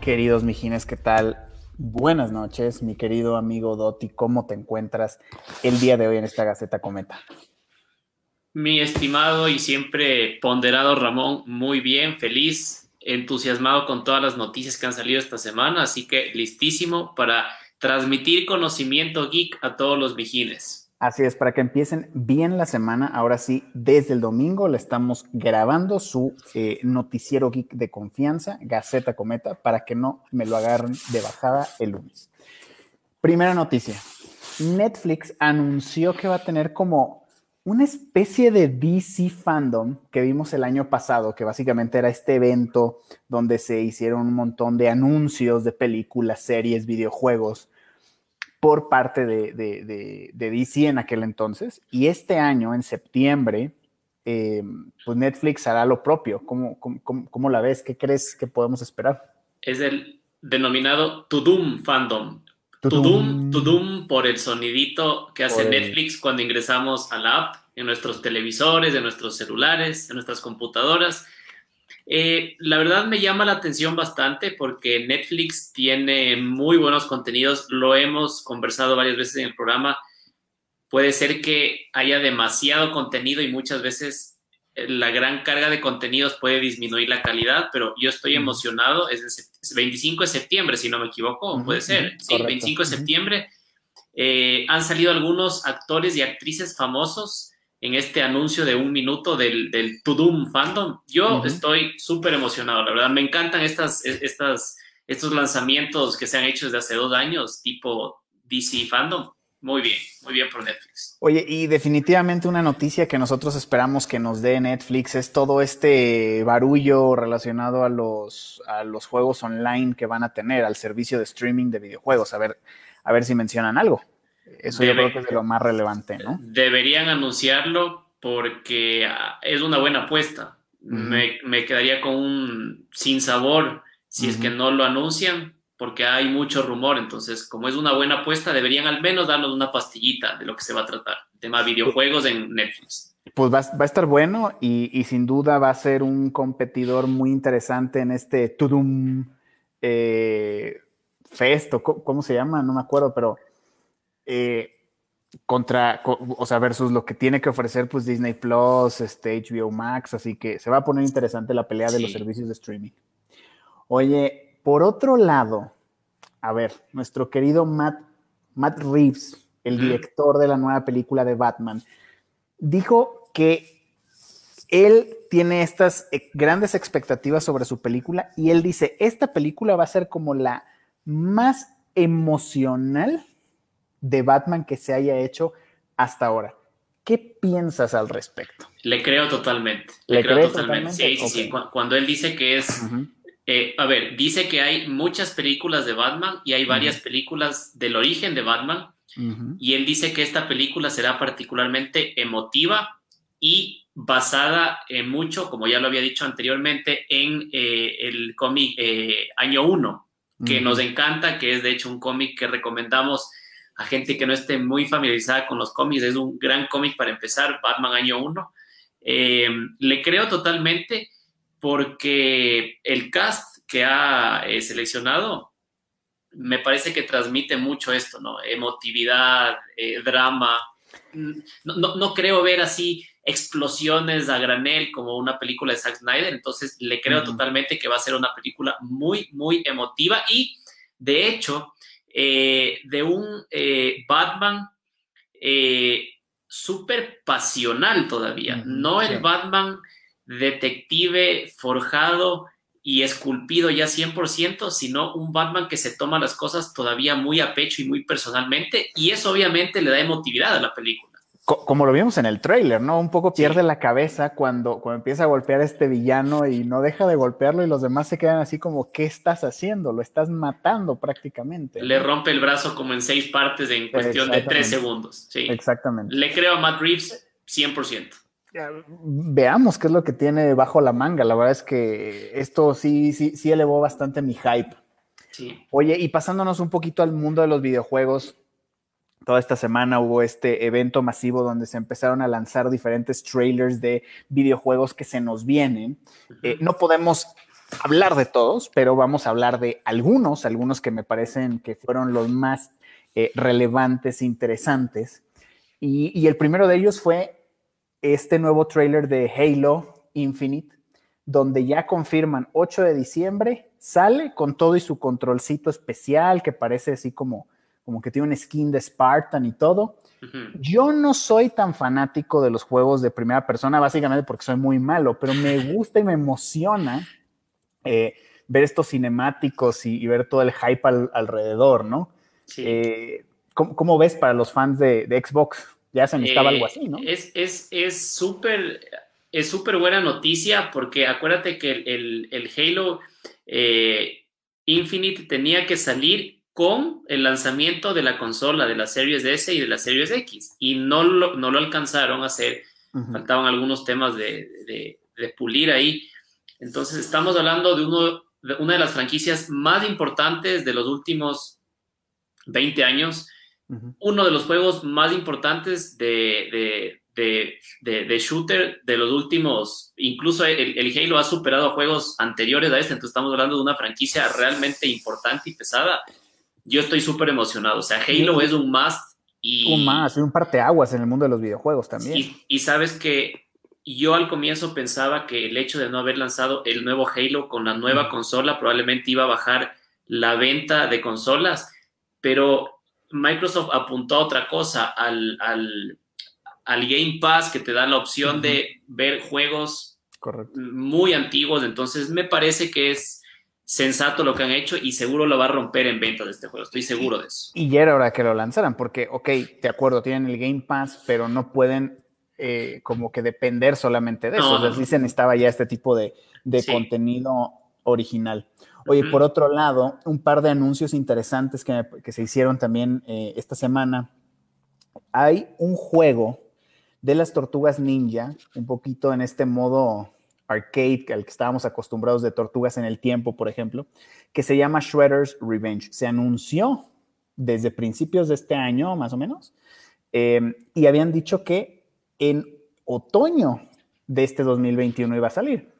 Queridos mijines, ¿qué tal? Buenas noches, mi querido amigo Doti, ¿cómo te encuentras el día de hoy en esta Gaceta Cometa? Mi estimado y siempre ponderado Ramón, muy bien, feliz, entusiasmado con todas las noticias que han salido esta semana, así que listísimo para transmitir conocimiento geek a todos los mijines. Así es, para que empiecen bien la semana, ahora sí, desde el domingo le estamos grabando su eh, noticiero geek de confianza, Gaceta Cometa, para que no me lo agarren de bajada el lunes. Primera noticia, Netflix anunció que va a tener como una especie de DC fandom que vimos el año pasado, que básicamente era este evento donde se hicieron un montón de anuncios de películas, series, videojuegos por parte de, DC en aquel entonces. Y este año, en septiembre, eh, pues Netflix hará lo propio. ¿Cómo, cómo, la ves? ¿Qué crees que podemos esperar? Es el denominado Tudum Fandom. Tudum, Tudum por el sonidito que hace Netflix cuando ingresamos a la app en nuestros televisores, en nuestros celulares, en nuestras computadoras eh, la verdad me llama la atención bastante porque Netflix tiene muy buenos contenidos, lo hemos conversado varias veces en el programa. Puede ser que haya demasiado contenido y muchas veces eh, la gran carga de contenidos puede disminuir la calidad, pero yo estoy emocionado. Es el 25 de septiembre, si no me equivoco, puede ser. Sí, 25 de septiembre. Eh, han salido algunos actores y actrices famosos en este anuncio de un minuto del, del Tudum Fandom. Yo estoy súper emocionado, la verdad. Me encantan estas, estas, estos lanzamientos que se han hecho desde hace dos años, tipo DC Fandom. Muy bien, muy bien por Netflix. Oye, y definitivamente una noticia que nosotros esperamos que nos dé Netflix es todo este barullo relacionado a los, a los juegos online que van a tener, al servicio de streaming de videojuegos. A ver, a ver si mencionan algo. Eso yo creo que es lo más relevante, ¿no? Deberían anunciarlo porque ah, es una buena apuesta. me, quedaría con un sin sabor si es que no lo anuncian, porque hay mucho rumor. Entonces, como es una buena apuesta, deberían al menos darnos una pastillita de lo que se va a tratar. Tema videojuegos en Netflix. Pues va, a estar bueno y, sin duda va a ser un competidor muy interesante en este Tudum eh, Fest, ¿cómo se llama? No me acuerdo, pero eh, contra, o sea, versus lo que tiene que ofrecer pues Disney Plus, este, HBO Max, así que se va a poner interesante la pelea de los servicios de streaming. Oye, por otro lado, a ver, nuestro querido Matt, Matt Reeves, el director de la nueva película de Batman, dijo que él tiene estas eh, grandes expectativas sobre su película y él dice, esta película va a ser como la más emocional de Batman que se haya hecho hasta ahora. ¿Qué piensas al respecto? Le creo totalmente. Le, creo totalmente. Sí, sí, sí. Cuando él dice que es. Eh, a ver, dice que hay muchas películas de Batman y hay varias películas del origen de Batman. Y él dice que esta película será particularmente emotiva y basada en mucho, como ya lo había dicho anteriormente, en eh, el cómic eh, Año 1, que nos encanta, que es de hecho un cómic que recomendamos a gente que no esté muy familiarizada con los cómics. Es un gran cómic para empezar, Batman Año 1. Eh, le creo totalmente porque el cast que ha eh, seleccionado me parece que transmite mucho esto, ¿no? Emotividad, eh, drama. No, no, creo ver así explosiones a granel como una película de Zack Snyder, entonces le creo totalmente que va a ser una película muy, muy emotiva y de hecho eh, de un eh, Batman eh, súper pasional todavía, no el Batman detective forjado y esculpido ya 100%, sino un Batman que se toma las cosas todavía muy a pecho y muy personalmente, y eso obviamente le da emotividad a la película como lo vimos en el trailer, ¿no? Un poco pierde la cabeza cuando, cuando empieza a golpear a este villano y no deja de golpearlo y los demás se quedan así como, ¿qué estás haciendo? Lo estás matando prácticamente. Le rompe el brazo como en seis partes en cuestión de tres segundos. Sí. Exactamente. Le creo a Matt Reeves 100%. Veamos qué es lo que tiene bajo la manga. La verdad es que esto sí, sí, sí elevó bastante mi hype. Sí. Oye, y pasándonos un poquito al mundo de los videojuegos, toda esta semana hubo este evento masivo donde se empezaron a lanzar diferentes trailers de videojuegos que se nos vienen. Eh, no podemos hablar de todos, pero vamos a hablar de algunos, algunos que me parecen que fueron los más eh, relevantes, interesantes. Y, y el primero de ellos fue este nuevo trailer de Halo Infinite, donde ya confirman 8 de diciembre, sale con todo y su controlcito especial que parece así como, como que tiene un skin de Spartan y todo. Yo no soy tan fanático de los juegos de primera persona, básicamente porque soy muy malo, pero me gusta y me emociona eh, ver estos cinemáticos y, ver todo el hype alrededor, ¿no? Eh, ¿cómo, ves para los fans de, Xbox? Ya se necesitaba algo así, ¿no? Eh, es súper es súper buena noticia porque acuérdate que el, el, Halo Infinite tenía que salir con el lanzamiento de la consola de la Series S y de la Series X y no lo, no lo alcanzaron a hacer, faltaban algunos temas de, pulir ahí. Entonces estamos hablando de, uno, de una de las franquicias más importantes de los últimos 20 años, uno de los juegos más importantes de, de, shooter de los últimos, incluso el, el, Halo ha superado a juegos anteriores a este, entonces estamos hablando de una franquicia realmente importante y pesada yo estoy súper emocionado. O sea, Halo es un must. Y, un más, un parteaguas en el mundo de los videojuegos también. Y, sabes que yo al comienzo pensaba que el hecho de no haber lanzado el nuevo Halo con la nueva consola probablemente iba a bajar la venta de consolas, pero Microsoft apuntó a otra cosa, al, al, Game Pass que te da la opción de ver juegos muy antiguos, entonces me parece que es sensato lo que han hecho y seguro lo va a romper en ventas de este juego. Estoy seguro de eso. Y ya era hora que lo lanzaran, porque, ok, de acuerdo, tienen el Game Pass, pero no pueden eh, como que depender solamente de eso. No, se necesitaba ya este tipo de, contenido original. Oye, por otro lado, un par de anuncios interesantes que, se hicieron también eh, esta semana. Hay un juego de las tortugas ninja, un poquito en este modo arcade al que estábamos acostumbrados de Tortugas en el Tiempo, por ejemplo, que se llama Shredder's Revenge. Se anunció desde principios de este año, más o menos, em, y habían dicho que en otoño de este 2021 iba a salir.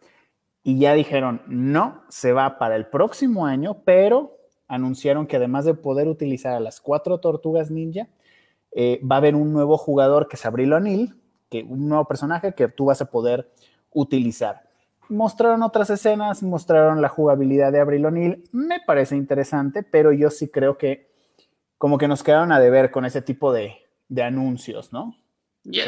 Y ya dijeron, no, se va para el próximo año, pero anunciaron que además de poder utilizar a las cuatro tortugas ninja, eh, va a haber un nuevo jugador que es Abril O'Neill, que un nuevo personaje que tú vas a poder utilizar. Mostraron otras escenas, mostraron la jugabilidad de Abril O'Neill, me parece interesante, pero yo sí creo que como que nos quedaron a deber con ese tipo de, anuncios, ¿no?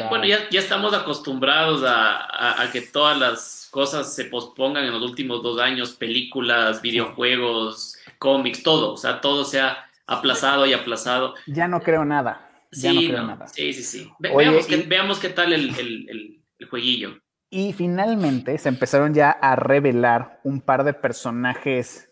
bueno, ya, estamos acostumbrados a, que todas las cosas se pospongan en los últimos dos años, películas, videojuegos, cómics, todo, o sea, todo se ha aplazado y aplazado. Ya no creo nada. Ya no creo nada. Sí, sí, sí. veamos, qué tal el jueguillo. Y finalmente se empezaron ya a revelar un par de personajes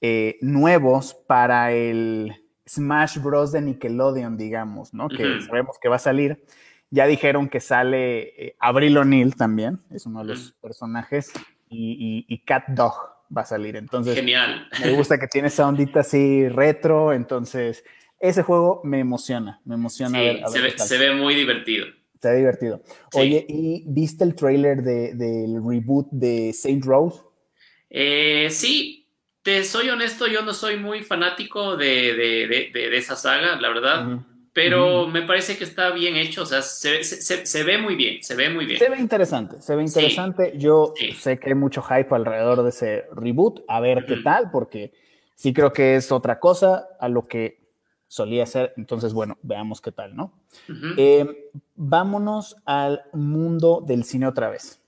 eh, nuevos para el Smash Bros. de Nickelodeon, digamos, ¿no? Que sabemos que va a salir. Ya dijeron que sale eh, Abril O'Neill también, es uno de los personajes, y, Cat Dog va a salir. Entonces, genial. Me gusta que tiene esa ondita así retro, entonces ese juego me emociona, me emociona ver. se ve muy divertido. Está divertido. Oye, ¿y viste el trailer del reboot de Saint Rose? Eh, sí, te soy honesto, yo no soy muy fanático de, esa saga, la verdad. Pero me parece que está bien hecho, o sea, se, ve muy bien, se ve muy bien. Se ve interesante, se ve interesante. Yo sé que hay mucho hype alrededor de ese reboot, a ver qué tal, porque sí creo que es otra cosa a lo que solía ser. Entonces, bueno, veamos qué tal, ¿no? Eh, vámonos al mundo del cine otra vez.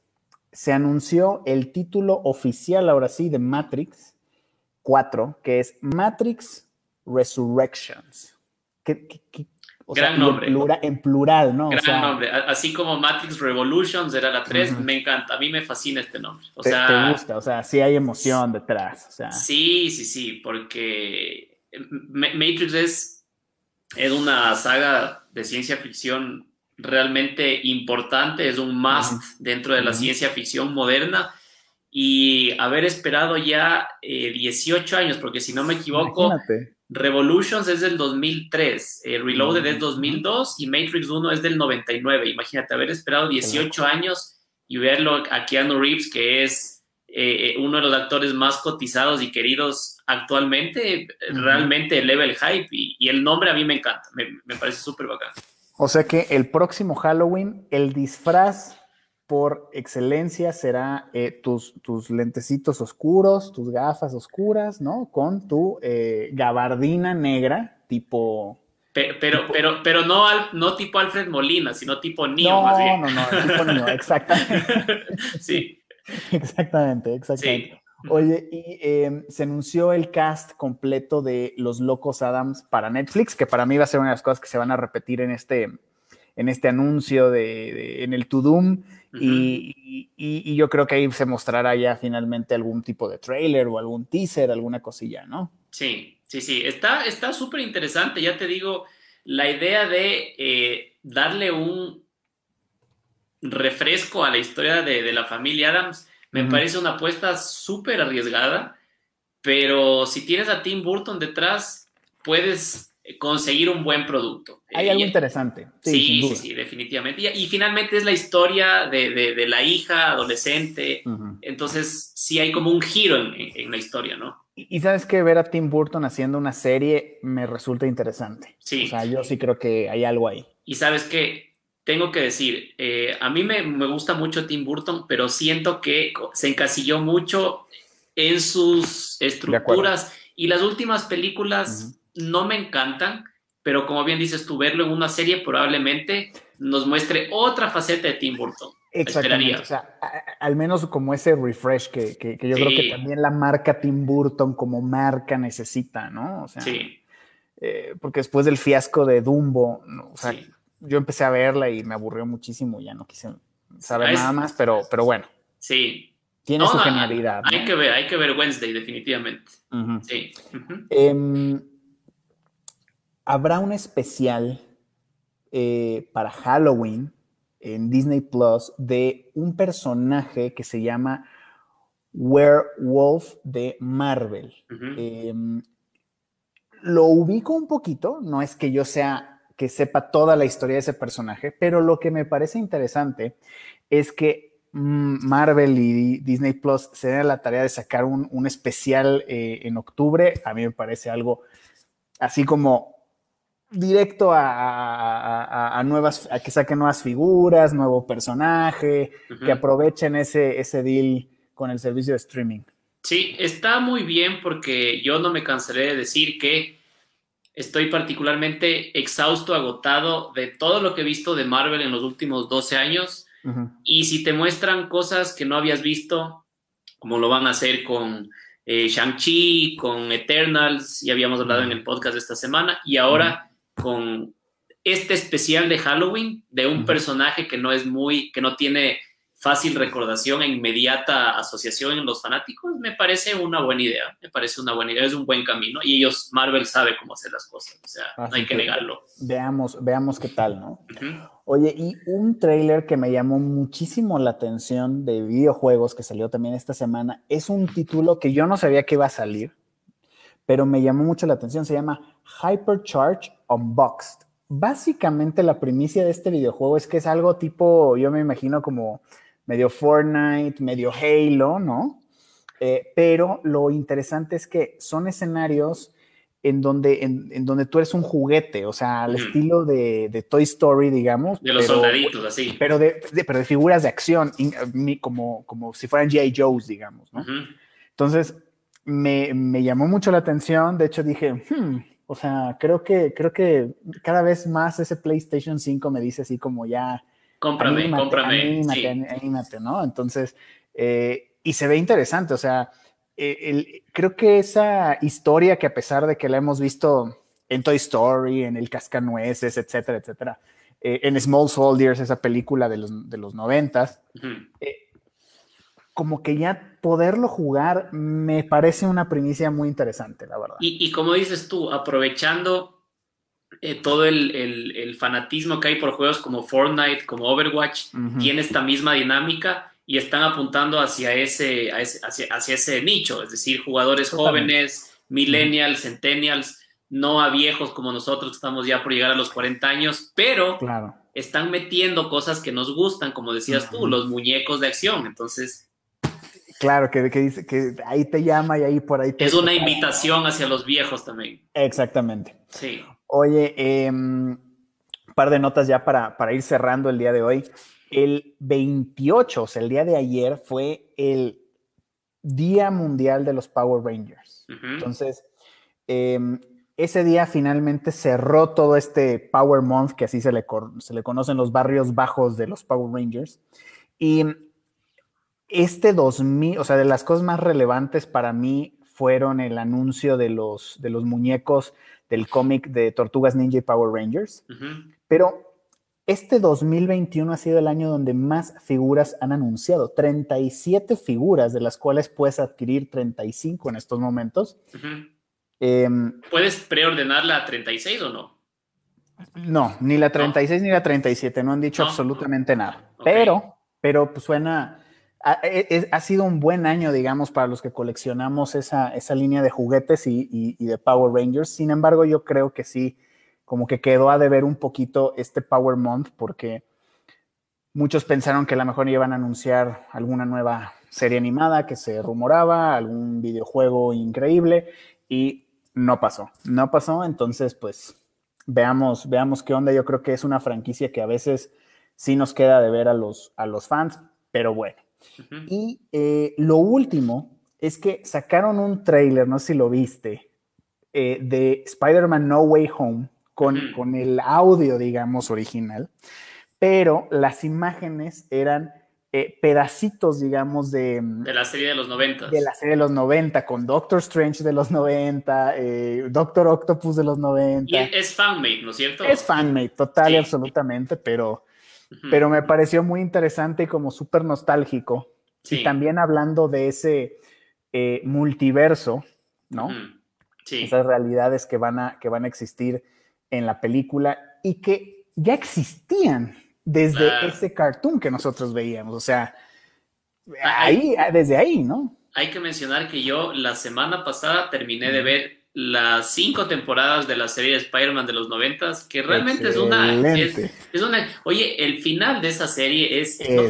Se anunció el título oficial, ahora sí, de Matrix 4, que es Matrix Resurrections. Gran nombre. En plural, ¿no? Gran nombre. Así como Matrix Revolutions era la 3, me encanta. A mí me fascina este nombre. O te, sea, gusta, o sea, sí hay emoción detrás. Sí, sí, sí, porque Matrix es, es una saga de ciencia ficción realmente importante, es un must dentro de la ciencia ficción moderna. Y haber esperado ya 18 eh, años, porque si no me equivoco, Revolutions es del 2003, Reloaded es 2002 y Matrix 1 es del 99. Imagínate haber esperado 18 años y verlo a Keanu Reeves, que es eh, uno de los actores más cotizados y queridos actualmente, realmente eleva el hype y, el nombre a mí me encanta, me, me parece súper bacán. O sea que el próximo Halloween, el disfraz por excelencia será eh, tus, tus lentecitos oscuros, tus gafas oscuras, ¿no? Con tu eh, gabardina negra, tipo... Pero, pero, pero, no, no tipo Alfred Molina, sino tipo Neo, no, más bien. No, no, tipo Neo, exactamente. sí. Exactamente, exactamente. Oye, y em, se anunció el cast completo de Los Locos Adams para Netflix, que para mí va a ser una de las cosas que se van a repetir en este, en este anuncio de, en el To Doom y, yo creo que ahí se mostrará ya finalmente algún tipo de trailer o algún teaser, alguna cosilla, ¿no? Sí, sí, sí. Está súper interesante. Ya te digo, la idea de eh, darle un refresco a la historia de, la familia Adams me parece una apuesta súper arriesgada, pero si tienes a Tim Burton detrás, puedes conseguir un buen producto. Hay algo interesante. Sí, sí, sí, definitivamente. Y, finalmente es la historia de, la hija adolescente. Entonces, sí hay como un giro en, la historia, ¿no? Y, sabes que ver a Tim Burton haciendo una serie me resulta interesante. Sí. O sea, yo sí creo que hay algo ahí. Y sabes que tengo que decir, eh, a mí me, gusta mucho Tim Burton, pero siento que se encasilló mucho en sus estructuras y las últimas películas no me encantan, pero como bien dices tú, verlo en una serie probablemente nos muestre otra faceta de Tim Burton. Exactamente. O sea, al menos como ese refresh que, yo creo que también la marca Tim Burton como marca necesita, ¿no? O sea, sí. Eh, porque después del fiasco de Dumbo, o sea, yo empecé a verla y me aburrió muchísimo, ya no quise saber nada más, pero, pero bueno. Sí. Tiene su genialidad. Hay que ver, hay que ver Wednesday, definitivamente. Sí habrá un especial eh, para Halloween en Disney Plus de un personaje que se llama Werewolf de Marvel. Em, lo ubico un poquito, no es que yo sea que sepa toda la historia de ese personaje, pero lo que me parece interesante es que mm, Marvel y Disney Plus se den la tarea de sacar un, especial eh, en octubre. A mí me parece algo así como directo a, nuevas, a que saquen nuevas figuras, nuevo personaje, que aprovechen ese, ese deal con el servicio de streaming. Sí, está muy bien porque yo no me cansaré de decir que estoy particularmente exhausto, agotado de todo lo que he visto de Marvel en los últimos 12 años. Y si te muestran cosas que no habías visto, como lo van a hacer con eh, Shang-Chi, con Eternals, ya habíamos hablado en el podcast de esta semana, y ahora con este especial de Halloween de un personaje que no es muy, que no tiene fácil recordación e inmediata asociación en los fanáticos, me parece una buena idea, me parece una buena idea, es un buen camino y ellos, Marvel sabe cómo hacer las cosas, o sea, no hay que, negarlo. Veamos, veamos qué tal, ¿no? Oye, y un trailer que me llamó muchísimo la atención de videojuegos que salió también esta semana, es un título que yo no sabía que iba a salir, pero me llamó mucho la atención, se llama Hypercharge Unboxed. Básicamente la primicia de este videojuego es que es algo tipo, yo me imagino como medio Fortnite, medio Halo, ¿no? Eh, pero lo interesante es que son escenarios en donde, en, donde tú eres un juguete, o sea, al estilo de, Toy Story, digamos. De los soldaditos, así. Pero de, pero de figuras de acción, como, como si fueran G.I. Joe's, digamos, ¿no? Entonces, me, me, llamó mucho la atención, de hecho dije, hmm, o sea, creo que, creo que cada vez más ese PlayStation 5 me dice así como ya. Cómprame, cómprame. Anímate, anímate, ¿no? Entonces, eh, y se ve interesante, o sea, eh, creo que esa historia que a pesar de que la hemos visto en Toy Story, en El Cascanueces, etcétera, etcétera, eh, en Small Soldiers, esa película de los, de los noventas, como que ya poderlo jugar me parece una primicia muy interesante, la verdad. Y, como dices tú, aprovechando eh, todo el, fanatismo que hay por juegos como Fortnite, como Overwatch, tiene esta misma dinámica y están apuntando hacia ese, hacia, ese nicho, es decir, jugadores jóvenes, millennials, centennials, no a viejos como nosotros que estamos ya por llegar a los 40 años, pero están metiendo cosas que nos gustan, como decías tú, los muñecos de acción. Entonces, Claro, que, dice que ahí te llama y ahí por ahí te. Es una invitación hacia los viejos también. Exactamente. Sí. Oye, un em, par de notas ya para, para ir cerrando el día de hoy. El 28, o sea, el día de ayer, fue el Día Mundial de los Power Rangers. Entonces, em, ese día finalmente cerró todo este Power Month, que así se le, se le conocen los barrios bajos de los Power Rangers. Y este 2000, o sea, de las cosas más relevantes para mí fueron el anuncio de los, de los muñecos del cómic de Tortugas Ninja y Power Rangers. Pero este 2021 ha sido el año donde más figuras han anunciado. 37 figuras, de las cuales puedes adquirir 35 en estos momentos. Em, ¿Puedes preordenar la 36 o no? No, ni la 36 ni la 37, no han dicho absolutamente nada. Pero, pero pues suena, e, ha, sido un buen año, digamos, para los que coleccionamos esa, línea de juguetes y, de Power Rangers. Sin embargo, yo creo que sí, como que quedó a deber un poquito este Power Month porque muchos pensaron que a lo mejor iban a anunciar alguna nueva serie animada que se rumoraba, algún videojuego increíble y no pasó, no pasó. Entonces, pues veamos, veamos qué onda. Yo creo que es una franquicia que a veces sí nos queda de ver a los, a los fans, pero bueno. Y eh, lo último es que sacaron un trailer, no sé si lo viste, eh, de Spider-Man No Way Home con, con el audio, digamos, original, pero las imágenes eran eh, pedacitos, digamos, de... De la serie de los 90. De la serie de los 90, con Doctor Strange de los 90, Doctor Octopus de los 90. Y es fanmade, ¿no es cierto? Es fanmade, total y absolutamente, pero pero me pareció muy interesante y como súper nostálgico. Y también hablando de ese eh, multiverso, ¿no? Sí. Esas realidades que van, a, que van a existir en la película y que ya existían desde ese cartoon que nosotros veíamos. O sea, ahí, desde ahí, ¿no? Hay que mencionar que yo la semana pasada terminé de ver las cinco temporadas de la serie de Spider-Man de los noventas, que realmente es una, es, una... Oye, el final de esa serie es... no,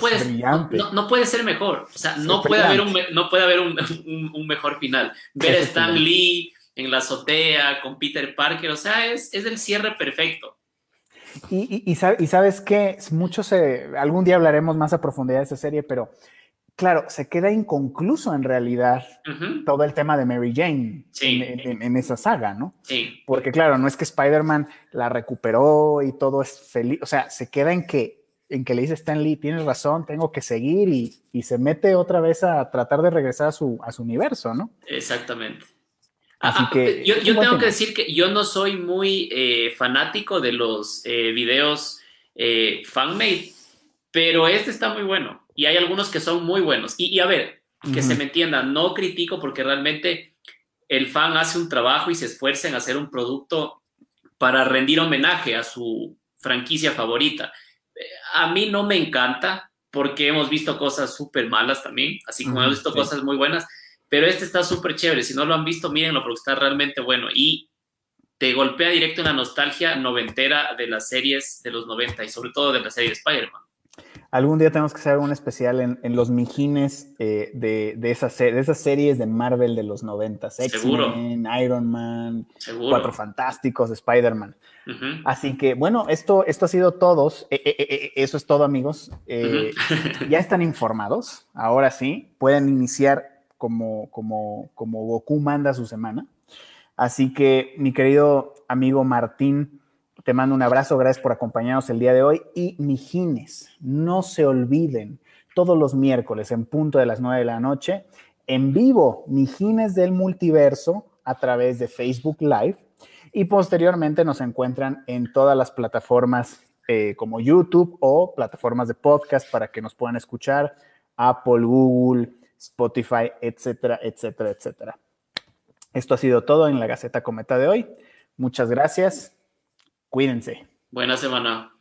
puede, ser mejor. O sea, no puede, haber un, no puede haber un, mejor final. Ver a Stan Lee en la azotea con Peter Parker, o sea, es, es el cierre perfecto. Y, y, sabes que muchos, algún día hablaremos más a profundidad de esa serie, pero claro, se queda inconcluso en realidad todo el tema de Mary Jane en, esa saga, ¿no? Sí. Porque claro, no es que Spider-Man la recuperó y todo es feliz, o sea, se queda en que, en que le dice Stan Lee, tienes razón, tengo que seguir y, se mete otra vez a tratar de regresar a su, a su universo, ¿no? Exactamente. Así ah, que yo, tengo que decir que yo no soy muy eh, fanático de los eh, videos eh, fanmade, pero este está muy bueno y hay algunos que son muy buenos. Y, a ver, que se me entienda, no critico porque realmente el fan hace un trabajo y se esfuerza en hacer un producto para rendir homenaje a su franquicia favorita. A mí no me encanta porque hemos visto cosas súper malas también, así como hemos visto cosas muy buenas, pero este está súper chévere. Si no lo han visto, mírenlo porque está realmente bueno y te golpea directo en la nostalgia noventera de las series de los 90 y sobre todo de la serie Spider-Man. Algún día tenemos que hacer un especial en, los mijines eh, de, de, esas, de esas series de Marvel de los 90. X-Men, Iron Man, Cuatro Fantásticos, Spider-Man. Así que, bueno, esto, esto ha sido todos. Eh, eh, eso es todo, amigos. ya están informados. Ahora sí, pueden iniciar como, como, como Goku manda su semana. Así que, mi querido amigo Martín, te mando un abrazo, gracias por acompañarnos el día de hoy. Y Mijines, no se olviden, todos los miércoles en punto de las 9 de la noche, en vivo, Mijines del Multiverso a través de Facebook Live. Y posteriormente nos encuentran en todas las plataformas eh, como YouTube o plataformas de podcast para que nos puedan escuchar, Apple, Google, Spotify, etcétera, etcétera, etcétera. Esto ha sido todo en la Gaceta Cometa de hoy. Muchas gracias Cuídense. Buena semana.